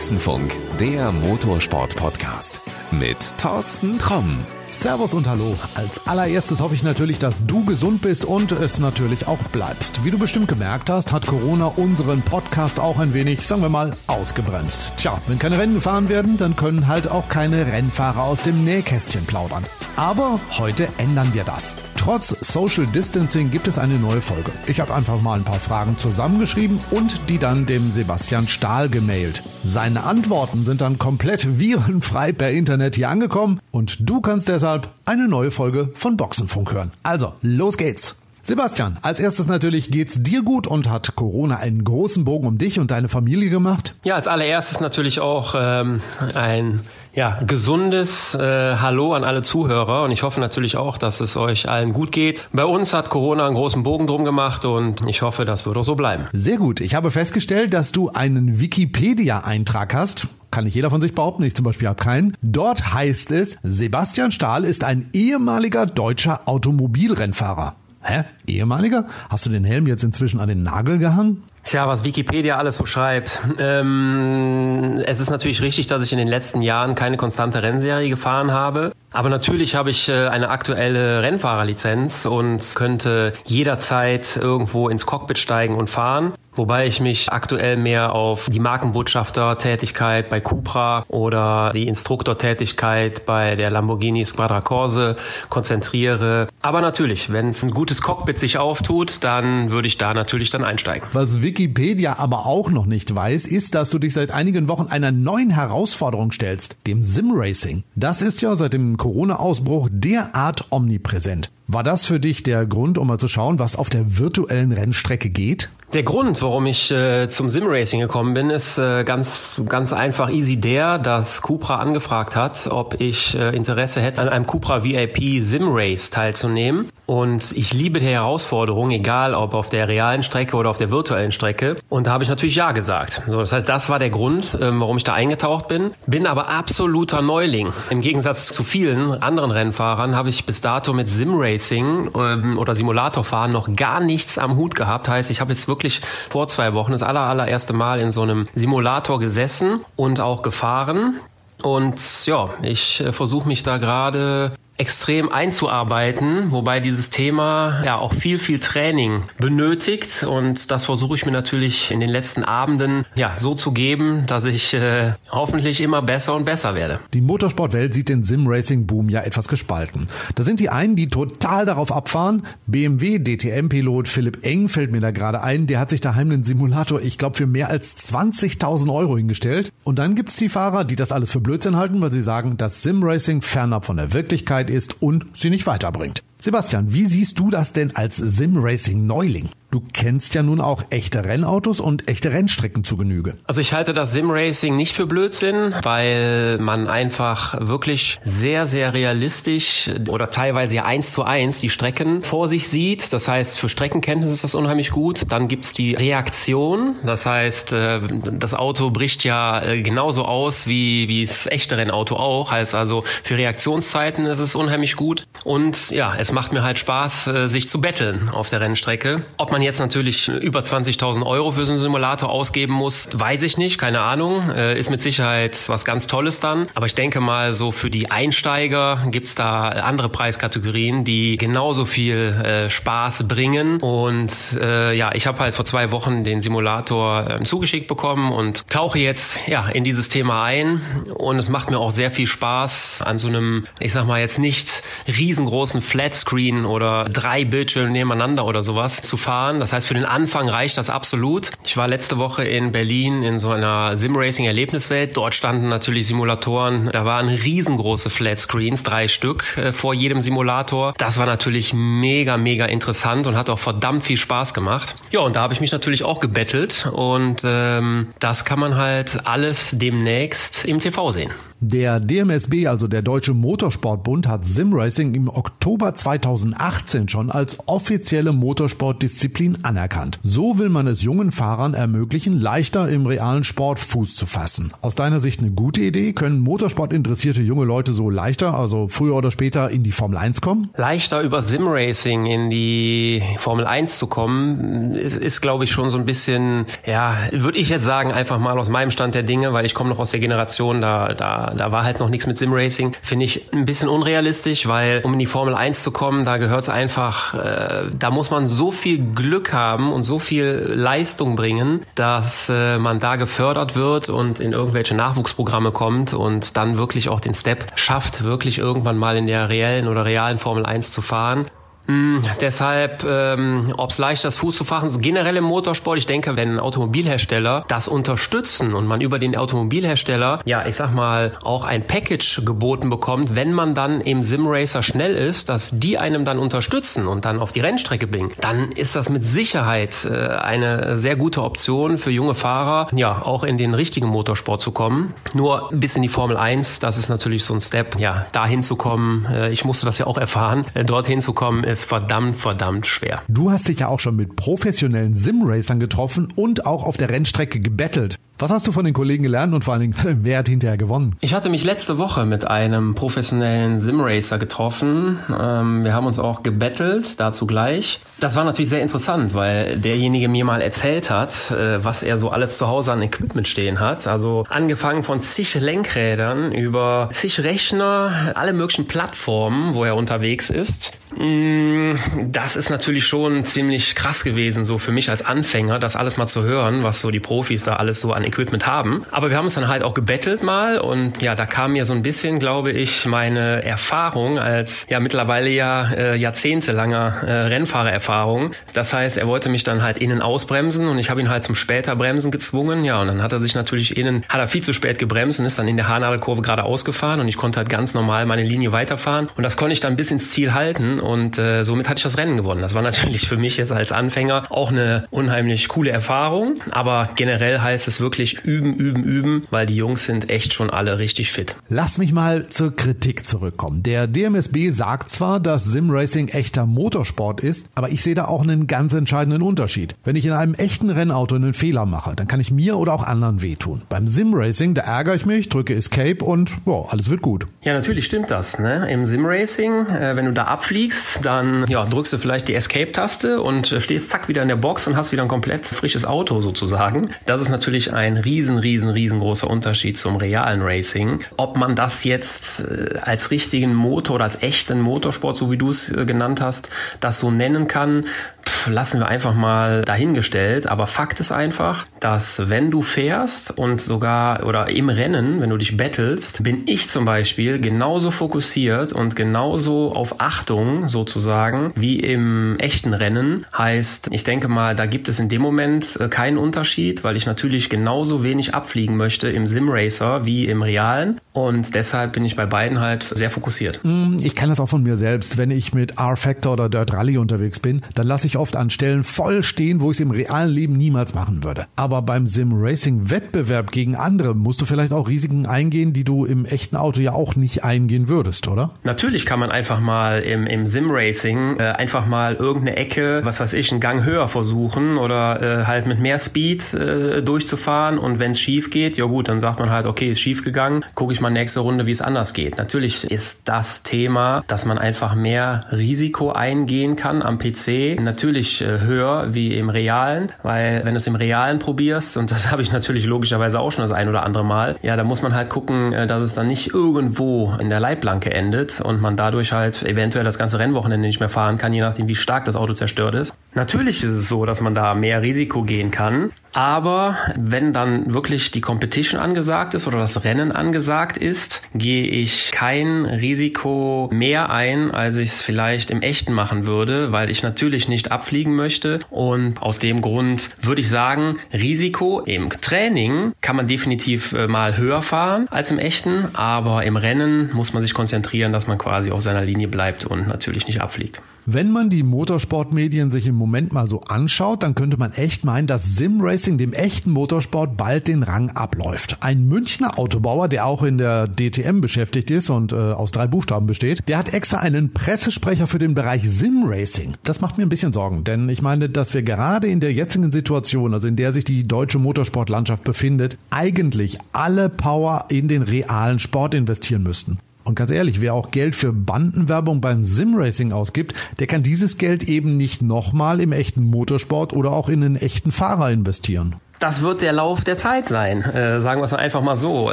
Boxenfunk, der Motorsport-Podcast mit Thorsten Tromm. Servus und Hallo. Als allererstes hoffe ich natürlich, dass du gesund bist und es natürlich auch bleibst. Wie du bestimmt gemerkt hast, hat Corona unseren Podcast auch ein wenig, sagen wir mal, ausgebremst. Tja, wenn keine Rennen gefahren werden, dann können halt auch keine Rennfahrer aus dem Nähkästchen plaudern. Aber heute ändern wir das. Trotz Social Distancing gibt es eine neue Folge. Ich habe einfach mal ein paar Fragen zusammengeschrieben und die dann dem Sebastian Stahl gemailt. Seine Antworten sind dann komplett virenfrei per Internet hier angekommen und du kannst deshalb eine neue Folge von Boxenfunk hören. Also, los geht's! Sebastian, als erstes natürlich geht's dir gut und hat Corona einen großen Bogen um dich und deine Familie gemacht? Ja, als allererstes natürlich auch ähm, ein ja, gesundes äh, Hallo an alle Zuhörer und ich hoffe natürlich auch, dass es euch allen gut geht. Bei uns hat Corona einen großen Bogen drum gemacht und ich hoffe, das wird auch so bleiben. Sehr gut. Ich habe festgestellt, dass du einen Wikipedia-Eintrag hast. Kann nicht jeder von sich behaupten, ich zum Beispiel habe keinen. Dort heißt es, Sebastian Stahl ist ein ehemaliger deutscher Automobilrennfahrer. Hä? Ehemaliger? Hast du den Helm jetzt inzwischen an den Nagel gehangen? Tja, was Wikipedia alles so schreibt. Ähm, es ist natürlich richtig, dass ich in den letzten Jahren keine konstante Rennserie gefahren habe. Aber natürlich habe ich äh, eine aktuelle Rennfahrerlizenz und könnte jederzeit irgendwo ins Cockpit steigen und fahren. Wobei ich mich aktuell mehr auf die Markenbotschafter-Tätigkeit bei Cupra oder die Instruktortätigkeit bei der Lamborghini Squadra Corse konzentriere. Aber natürlich, wenn es ein gutes Cockpit sich auftut, dann würde ich da natürlich dann einsteigen. Was Wikipedia aber auch noch nicht weiß, ist, dass du dich seit einigen Wochen einer neuen Herausforderung stellst, dem Simracing. Das ist ja seit dem Corona-Ausbruch derart omnipräsent. War das für dich der Grund, um mal zu schauen, was auf der virtuellen Rennstrecke geht? Der Grund, warum ich äh, zum Simracing gekommen bin, ist äh, ganz ganz einfach easy der, dass Cupra angefragt hat, ob ich äh, Interesse hätte, an einem Cupra VIP Simrace teilzunehmen. Und ich liebe die Herausforderung, egal ob auf der realen Strecke oder auf der virtuellen Strecke. Und da habe ich natürlich ja gesagt. So, das heißt, das war der Grund, ähm, warum ich da eingetaucht bin. Bin aber absoluter Neuling. Im Gegensatz zu vielen anderen Rennfahrern habe ich bis dato mit Simracing ähm, oder Simulatorfahren noch gar nichts am Hut gehabt. Heißt, ich habe jetzt wirklich vor zwei Wochen das aller, allererste Mal in so einem Simulator gesessen und auch gefahren. Und ja, ich äh, versuche mich da gerade extrem einzuarbeiten, wobei dieses Thema ja auch viel, viel Training benötigt und das versuche ich mir natürlich in den letzten Abenden ja so zu geben, dass ich äh, hoffentlich immer besser und besser werde. Die Motorsportwelt sieht den Sim-Racing-Boom ja etwas gespalten. Da sind die einen, die total darauf abfahren. BMW DTM-Pilot Philipp Eng fällt mir da gerade ein, der hat sich daheim einen Simulator, ich glaube, für mehr als 20.000 Euro hingestellt. Und dann gibt's die Fahrer, die das alles für Blödsinn halten, weil sie sagen, dass Sim-Racing fernab von der Wirklichkeit ist und sie nicht weiterbringt. Sebastian, wie siehst du das denn als Sim-Racing-Neuling? Du kennst ja nun auch echte Rennautos und echte Rennstrecken zu Genüge. Also ich halte das Sim-Racing nicht für Blödsinn, weil man einfach wirklich sehr, sehr realistisch oder teilweise ja eins zu eins die Strecken vor sich sieht. Das heißt, für Streckenkenntnis ist das unheimlich gut. Dann gibt's die Reaktion. Das heißt, äh, das Auto bricht ja äh, genauso aus wie, wie das echte Rennauto auch. Heißt also, für Reaktionszeiten ist es unheimlich gut. Und ja, es macht mir halt Spaß, äh, sich zu betteln auf der Rennstrecke. Ob man man jetzt natürlich über 20.000 Euro für so einen Simulator ausgeben muss, weiß ich nicht, keine Ahnung. Äh, ist mit Sicherheit was ganz Tolles dann. Aber ich denke mal, so für die Einsteiger gibt's da andere Preiskategorien, die genauso viel äh, Spaß bringen. Und äh, ja, ich habe halt vor zwei Wochen den Simulator äh, zugeschickt bekommen und tauche jetzt ja in dieses Thema ein. Und es macht mir auch sehr viel Spaß an so einem, ich sag mal jetzt nicht riesengroßen Flatscreen oder drei Bildschirme nebeneinander oder sowas zu fahren fahren. Das heißt, für den Anfang reicht das absolut. Ich war letzte Woche in Berlin in so einer Sim-Racing-Erlebniswelt. Dort standen natürlich Simulatoren. Da waren riesengroße Flatscreens, drei Stück äh, vor jedem Simulator. Das war natürlich mega, mega interessant und hat auch verdammt viel Spaß gemacht. Ja, und da habe ich mich natürlich auch gebettelt und ähm, das kann man halt alles demnächst im TV sehen. Der DMSB, also der Deutsche Motorsportbund, hat Simracing im Oktober 2018 schon als offizielle Motorsportdisziplin anerkannt. So will man es jungen Fahrern ermöglichen, leichter im realen Sport Fuß zu fassen. Aus deiner Sicht eine gute Idee? Können Motorsport-interessierte junge Leute so leichter, also früher oder später, in die Formel 1 kommen? Leichter über Simracing in die Formel 1 zu kommen, ist, ist glaube ich, schon so ein bisschen, ja, würde ich jetzt sagen, einfach mal aus meinem Stand der Dinge, weil ich komme noch aus der Generation, da, da da, war halt noch nichts mit Simracing. Finde ich ein bisschen unrealistisch, weil um in die Formel 1 zu kommen, da gehört es einfach, äh, da muss man so viel Glück haben und so viel Leistung bringen, dass äh, man da gefördert wird und in irgendwelche Nachwuchsprogramme kommt und dann wirklich auch den Step schafft, wirklich irgendwann mal in der reellen oder realen Formel 1 zu fahren. Hm, deshalb, ähm, ob es leicht ist, Fuß zu fahren, so generell im Motorsport, ich denke, wenn Automobilhersteller das unterstützen und man über den Automobilhersteller, ja, ich sag mal, auch ein Package geboten bekommt, wenn man dann im Simracer schnell ist, dass die einem dann unterstützen und dann auf die Rennstrecke bringen, dann ist das mit Sicherheit äh, eine sehr gute Option für junge Fahrer, ja, auch in den richtigen Motorsport zu kommen. Nur bis in die Formel 1, das ist natürlich so ein Step, ja, dahin zu kommen, äh, ich musste das ja auch erfahren, äh, dorthin zu kommen, ist ist verdammt, verdammt schwer. Du hast dich ja auch schon mit professionellen Simracern getroffen und auch auf der Rennstrecke gebettelt. Was hast du von den Kollegen gelernt und vor allen Dingen, wer hat hinterher gewonnen? Ich hatte mich letzte Woche mit einem professionellen Simracer getroffen. Ähm, wir haben uns auch gebettelt, dazu gleich. Das war natürlich sehr interessant, weil derjenige mir mal erzählt hat, äh, was er so alles zu Hause an Equipment stehen hat. Also angefangen von zig Lenkrädern über zig Rechner, alle möglichen Plattformen, wo er unterwegs ist. Mm, das ist natürlich schon ziemlich krass gewesen, so für mich als Anfänger, das alles mal zu hören, was so die Profis da alles so an Equipment haben. Aber wir haben uns dann halt auch gebettelt mal und ja, da kam mir so ein bisschen, glaube ich, meine Erfahrung als ja mittlerweile ja äh, jahrzehntelanger äh, Rennfahrererfahrung. Das heißt, er wollte mich dann halt innen ausbremsen und ich habe ihn halt zum später Bremsen gezwungen. Ja, und dann hat er sich natürlich innen, hat er viel zu spät gebremst und ist dann in der Haarnadelkurve gerade ausgefahren und ich konnte halt ganz normal meine Linie weiterfahren und das konnte ich dann bis ins Ziel halten und äh, somit hatte ich das Rennen gewonnen. Das war natürlich für mich jetzt als Anfänger auch eine unheimlich coole Erfahrung, aber generell heißt es wirklich wirklich üben, üben, üben, weil die Jungs sind echt schon alle richtig fit. Lass mich mal zur Kritik zurückkommen. Der DMSB sagt zwar, dass Simracing echter Motorsport ist, aber ich sehe da auch einen ganz entscheidenden Unterschied. Wenn ich in einem echten Rennauto einen Fehler mache, dann kann ich mir oder auch anderen wehtun. Beim Simracing, da ärgere ich mich, drücke Escape und wow, alles wird gut. Ja, natürlich stimmt das. Ne? Im Simracing, äh, wenn du da abfliegst, dann ja, drückst du vielleicht die Escape-Taste und äh, stehst zack wieder in der Box und hast wieder ein komplett frisches Auto sozusagen. Das ist natürlich ein riesen, riesen, riesengroßer Unterschied zum realen Racing. Ob man das jetzt äh, als richtigen Motor oder als echten Motorsport, so wie du es äh, genannt hast, das so nennen kann, pff, lassen wir einfach mal dahingestellt. Aber Fakt ist einfach, dass wenn du fährst und sogar oder im Rennen, wenn du dich battlest, bin ich zum Beispiel genauso fokussiert und genauso auf Achtung sozusagen wie im echten Rennen. Heißt, ich denke mal, da gibt es in dem Moment äh, keinen Unterschied, weil ich natürlich genau genauso wenig abfliegen möchte im Simracer wie im realen. Und deshalb bin ich bei beiden halt sehr fokussiert. Mm, ich kann das auch von mir selbst. Wenn ich mit R-Factor oder Dirt Rally unterwegs bin, dann lasse ich oft an Stellen voll stehen, wo ich es im realen Leben niemals machen würde. Aber beim Sim-Racing-Wettbewerb gegen andere musst du vielleicht auch Risiken eingehen, die du im echten Auto ja auch nicht eingehen würdest, oder? Natürlich kann man einfach mal im, im Sim-Racing äh, einfach mal irgendeine Ecke, was weiß ich, einen Gang höher versuchen oder äh, halt mit mehr Speed äh, durchzufahren und wenn es schief geht, ja gut, dann sagt man halt, okay, ist schief gegangen, gucke ich mal nächste Runde, wie es anders geht. Natürlich ist das Thema, dass man einfach mehr Risiko eingehen kann am PC, natürlich äh, höher wie im Realen, weil wenn du es im Realen probierst, und das habe ich natürlich logischerweise auch schon das ein oder andere Mal, ja, da muss man halt gucken, äh, dass es dann nicht irgendwo in der Leitplanke endet und man dadurch halt eventuell das ganze Rennwochenende nicht mehr fahren kann, je nachdem, wie stark das Auto zerstört ist. Natürlich ist es so, dass man da mehr Risiko gehen kann, aber wenn dann wirklich die Competition angesagt ist oder das Rennen angesagt ist, gehe ich kein Risiko mehr ein, als ich es vielleicht im echten machen würde, weil ich natürlich nicht abfliegen möchte. Und aus dem Grund würde ich sagen, Risiko im Training kann man definitiv äh, mal höher fahren als im echten, aber im Rennen muss man sich konzentrieren, dass man quasi auf seiner Linie bleibt und natürlich nicht abfliegt. Wenn man die Motorsportmedien sich im Moment mal so anschaut, dann könnte man echt meinen, dass Simracing dem echten Motorsport bald den Rang abläuft. Ein Münchner Autobauer, der auch in der DTM beschäftigt ist und äh, aus drei Buchstaben besteht, der hat extra einen Pressesprecher für den Bereich Simracing. Das macht mir ein bisschen Sorgen, denn ich meine, dass wir gerade in der jetzigen Situation, also in der sich die deutsche Motorsportlandschaft befindet, eigentlich alle Power in den realen Sport investieren müssten. Und ganz ehrlich, wer auch Geld für Bandenwerbung beim Simracing ausgibt, der kann dieses Geld eben nicht nochmal im echten Motorsport oder auch in einen echten Fahrer investieren. Das wird der Lauf der Zeit sein, äh, sagen wir es einfach mal so.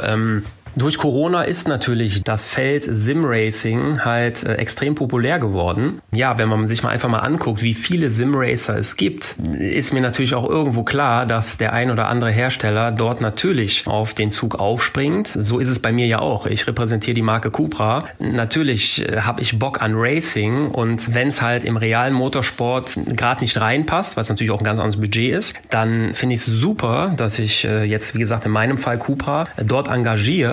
Ähm, durch Corona ist natürlich das Feld Simracing halt äh, extrem populär geworden. Ja, wenn man sich mal einfach mal anguckt, wie viele Simracer es gibt, ist mir natürlich auch irgendwo klar, dass der ein oder andere Hersteller dort natürlich auf den Zug aufspringt. So ist es bei mir ja auch. Ich repräsentiere die Marke Cupra. Natürlich äh, habe ich Bock an Racing und wenn es halt im realen Motorsport gerade nicht reinpasst, was natürlich auch ein ganz anderes Budget ist, dann finde ich es super, dass ich äh, jetzt, wie gesagt, in meinem Fall Cupra dort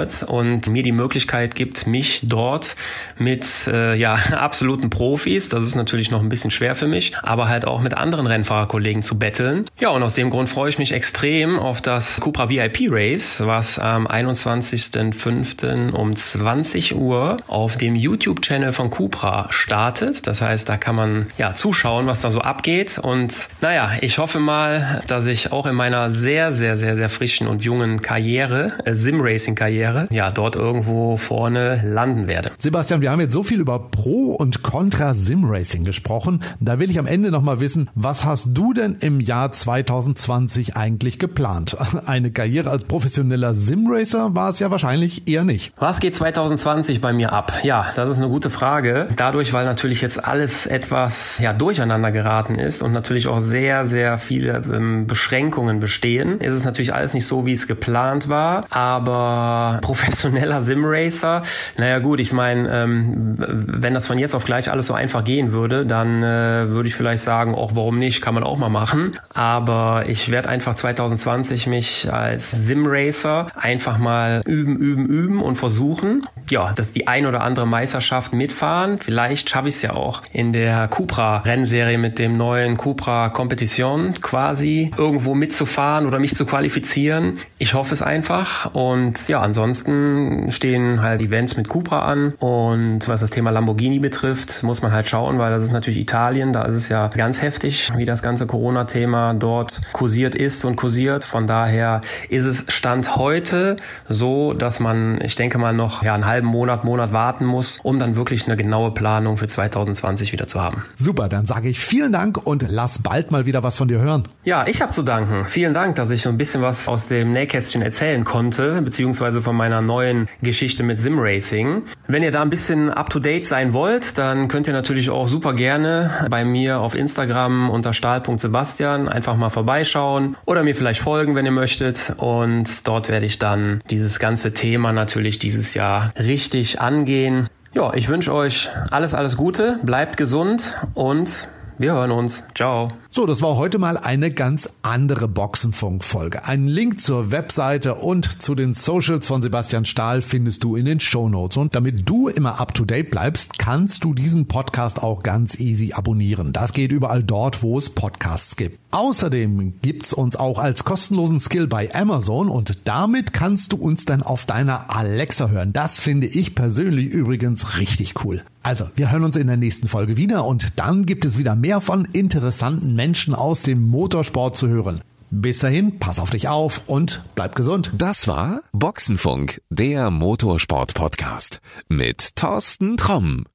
engagiert und mir die Möglichkeit gibt, mich dort mit äh, ja, absoluten Profis, das ist natürlich noch ein bisschen schwer für mich, aber halt auch mit anderen Rennfahrerkollegen zu betteln. Ja, und aus dem Grund freue ich mich extrem auf das Cupra VIP Race, was am 21.05. um 20 Uhr auf dem YouTube-Channel von Cupra startet. Das heißt, da kann man ja zuschauen, was da so abgeht. Und naja, ich hoffe mal, dass ich auch in meiner sehr, sehr, sehr, sehr frischen und jungen Karriere, äh, Sim-Racing-Karriere, ja dort irgendwo vorne landen werde. Sebastian, wir haben jetzt so viel über Pro und Contra Simracing gesprochen. Da will ich am Ende nochmal wissen, was hast du denn im Jahr 2020 eigentlich geplant? Eine Karriere als professioneller Simracer war es ja wahrscheinlich eher nicht. Was geht 2020 bei mir ab? Ja, das ist eine gute Frage. Dadurch, weil natürlich jetzt alles etwas ja, durcheinander geraten ist und natürlich auch sehr, sehr viele ähm, Beschränkungen bestehen, ist es natürlich alles nicht so, wie es geplant war. Aber professioneller Simracer. Naja gut, ich meine, ähm, wenn das von jetzt auf gleich alles so einfach gehen würde, dann äh, würde ich vielleicht sagen, auch warum nicht, kann man auch mal machen. Aber ich werde einfach 2020 mich als Simracer einfach mal üben, üben, üben und versuchen, ja, dass die ein oder andere Meisterschaft mitfahren. Vielleicht schaffe ich es ja auch in der Cupra Rennserie mit dem neuen Cupra Competition quasi irgendwo mitzufahren oder mich zu qualifizieren. Ich hoffe es einfach und ja, ansonsten ansonsten stehen halt Events mit Cupra an und was das Thema Lamborghini betrifft, muss man halt schauen, weil das ist natürlich Italien, da ist es ja ganz heftig, wie das ganze Corona-Thema dort kursiert ist und kursiert. Von daher ist es Stand heute so, dass man, ich denke mal, noch ja, einen halben Monat, Monat warten muss, um dann wirklich eine genaue Planung für 2020 wieder zu haben. Super, dann sage ich vielen Dank und lass bald mal wieder was von dir hören. Ja, ich habe zu danken. Vielen Dank, dass ich so ein bisschen was aus dem Nähkästchen erzählen konnte, beziehungsweise von meiner meiner neuen Geschichte mit Simracing. Wenn ihr da ein bisschen up-to-date sein wollt, dann könnt ihr natürlich auch super gerne bei mir auf Instagram unter stahl.sebastian einfach mal vorbeischauen oder mir vielleicht folgen, wenn ihr möchtet. Und dort werde ich dann dieses ganze Thema natürlich dieses Jahr richtig angehen. Ja, ich wünsche euch alles, alles Gute, bleibt gesund und wir hören uns. Ciao. So, das war heute mal eine ganz andere Boxenfunk-Folge. Einen Link zur Webseite und zu den Socials von Sebastian Stahl findest du in den Show Notes. Und damit du immer up to date bleibst, kannst du diesen Podcast auch ganz easy abonnieren. Das geht überall dort, wo es Podcasts gibt. Außerdem gibt's uns auch als kostenlosen Skill bei Amazon und damit kannst du uns dann auf deiner Alexa hören. Das finde ich persönlich übrigens richtig cool. Also, wir hören uns in der nächsten Folge wieder und dann gibt es wieder mehr von interessanten Menschen aus dem Motorsport zu hören. Bis dahin, pass auf dich auf und bleib gesund. Das war Boxenfunk, der Motorsport-Podcast mit Thorsten Tromm.